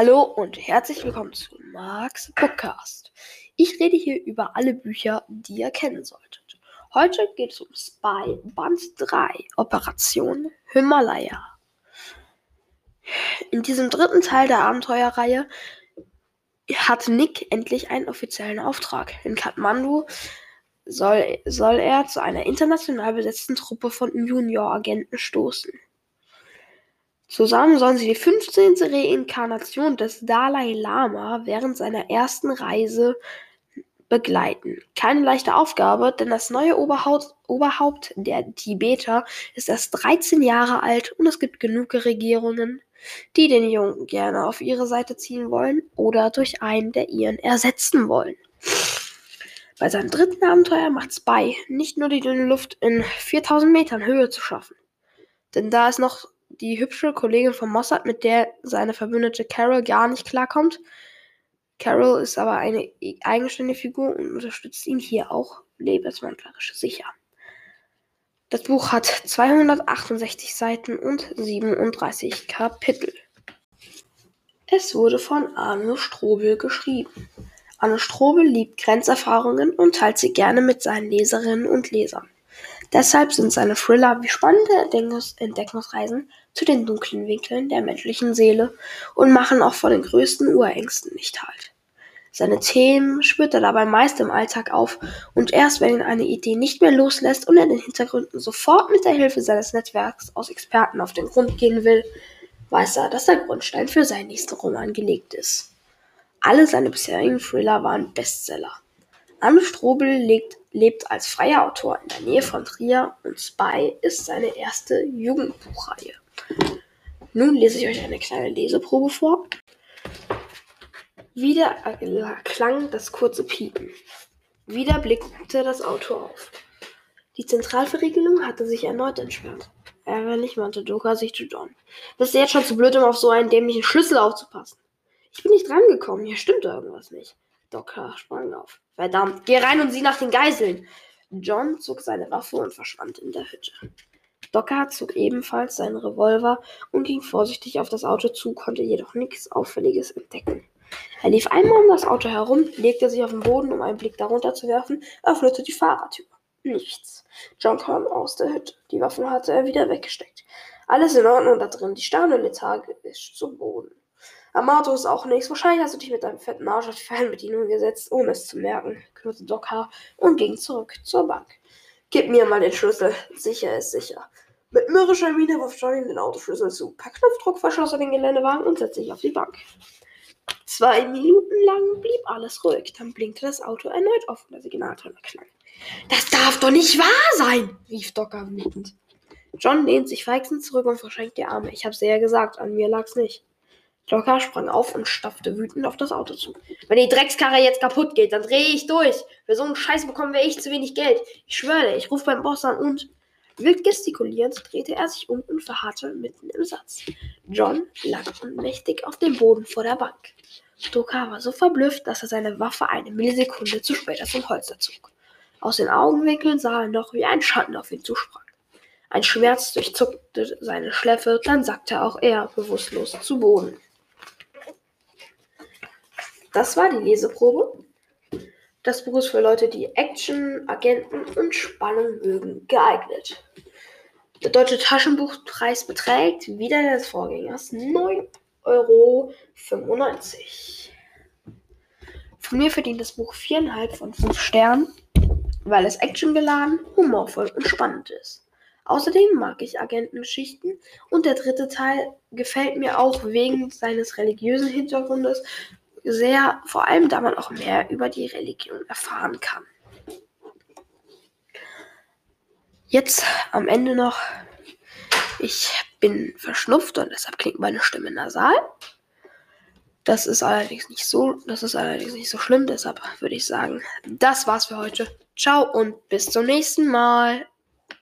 Hallo und herzlich willkommen zu Marks Podcast. Ich rede hier über alle Bücher, die ihr kennen solltet. Heute geht es um Spy Band 3, Operation Himalaya. In diesem dritten Teil der Abenteuerreihe hat Nick endlich einen offiziellen Auftrag. In Kathmandu soll, soll er zu einer international besetzten Truppe von Junior-Agenten stoßen. Zusammen sollen sie die 15. Reinkarnation des Dalai Lama während seiner ersten Reise begleiten. Keine leichte Aufgabe, denn das neue Oberhaupt, Oberhaupt der Tibeter ist erst 13 Jahre alt und es gibt genug Regierungen, die den Jungen gerne auf ihre Seite ziehen wollen oder durch einen der ihren ersetzen wollen. Bei seinem dritten Abenteuer macht Spy nicht nur die dünne Luft in 4000 Metern Höhe zu schaffen, denn da ist noch die hübsche Kollegin von Mossad, mit der seine Verbündete Carol gar nicht klarkommt. Carol ist aber eine eigenständige Figur und unterstützt ihn hier auch lebenswandlerisch sicher. Das Buch hat 268 Seiten und 37 Kapitel. Es wurde von Arno Strobel geschrieben. Arno Strobel liebt Grenzerfahrungen und teilt sie gerne mit seinen Leserinnen und Lesern. Deshalb sind seine Thriller wie spannende Entdeckungsreisen zu den dunklen Winkeln der menschlichen Seele und machen auch vor den größten Urängsten nicht halt. Seine Themen spürt er dabei meist im Alltag auf und erst wenn ihn eine Idee nicht mehr loslässt und er den Hintergründen sofort mit der Hilfe seines Netzwerks aus Experten auf den Grund gehen will, weiß er, dass der Grundstein für seinen nächsten Roman gelegt ist. Alle seine bisherigen Thriller waren Bestseller. Anne Strobel lebt als freier Autor in der Nähe von Trier und Spy ist seine erste Jugendbuchreihe. Nun lese ich euch eine kleine Leseprobe vor. Wieder klang das kurze Piepen. Wieder blickte das Auto auf. Die Zentralverriegelung hatte sich erneut entsperrt. Ärgerlich wandte Doka sich zu John. Bist du jetzt schon zu blöd, um auf so einen dämlichen Schlüssel aufzupassen? Ich bin nicht drangekommen. Hier stimmt irgendwas nicht. Docker sprang auf. Verdammt, geh rein und sieh nach den Geiseln. John zog seine Waffe und verschwand in der Hütte. Docker zog ebenfalls seinen Revolver und ging vorsichtig auf das Auto zu, konnte jedoch nichts Auffälliges entdecken. Er lief einmal um das Auto herum, legte sich auf den Boden, um einen Blick darunter zu werfen, öffnete die Fahrertür. Nichts. John kam aus der Hütte. Die Waffen hatte er wieder weggesteckt. Alles in Ordnung da drin. Die starren lethargisch zu Boden. Amato ist auch nichts. Wahrscheinlich hast du dich mit deinem fetten Arsch auf die Fernbedienung gesetzt, ohne es zu merken, knurrte Doc H. und ging zurück zur Bank. Gib mir mal den Schlüssel. Sicher ist sicher. Mit mürrischer Miene warf Johnny den Autoschlüssel zu. Per Knopfdruck verschloss er den Geländewagen und setzte sich auf die Bank. Zwei Minuten lang blieb alles ruhig. Dann blinkte das Auto erneut auf und der Signalton erklang. Das darf doch nicht wahr sein, rief Docker wütend. John lehnt sich feixend zurück und verschränkt die Arme. Ich hab's dir ja gesagt, an mir lag's nicht. Locker sprang auf und stapfte wütend auf das Auto zu. Wenn die Dreckskarre jetzt kaputt geht, dann drehe ich durch. Für so einen Scheiß bekommen wir echt zu wenig Geld. Ich schwöre, ich rufe beim Boss an und. Wild gestikulierend drehte er sich um und verharrte mitten im Satz. John lag ohnmächtig auf dem Boden vor der Bank. Stoker war so verblüfft, dass er seine Waffe eine Millisekunde zu spät aus dem Holster zog. Aus den Augenwinkeln sah er noch, wie ein Schatten auf ihn zusprang. Ein Schmerz durchzuckte seine Schläfe, dann sackte auch er bewusstlos zu Boden. Das war die Leseprobe. Das Buch ist für Leute, die Action, Agenten und Spannung mögen, geeignet. Der deutsche Taschenbuchpreis beträgt, wie der des Vorgängers, 9,95 Euro. Von mir verdient das Buch 4,5 von 5 Sternen, weil es actiongeladen, humorvoll und spannend ist. Außerdem mag ich Agentengeschichten und der dritte Teil gefällt mir auch wegen seines religiösen Hintergrundes sehr, vor allem da man auch mehr über die Religion erfahren kann. Jetzt am Ende noch, ich bin verschnupft und deshalb klingt meine Stimme nasal. Das ist allerdings nicht so, das ist allerdings nicht so schlimm, deshalb würde ich sagen, das war's für heute. Ciao und bis zum nächsten Mal.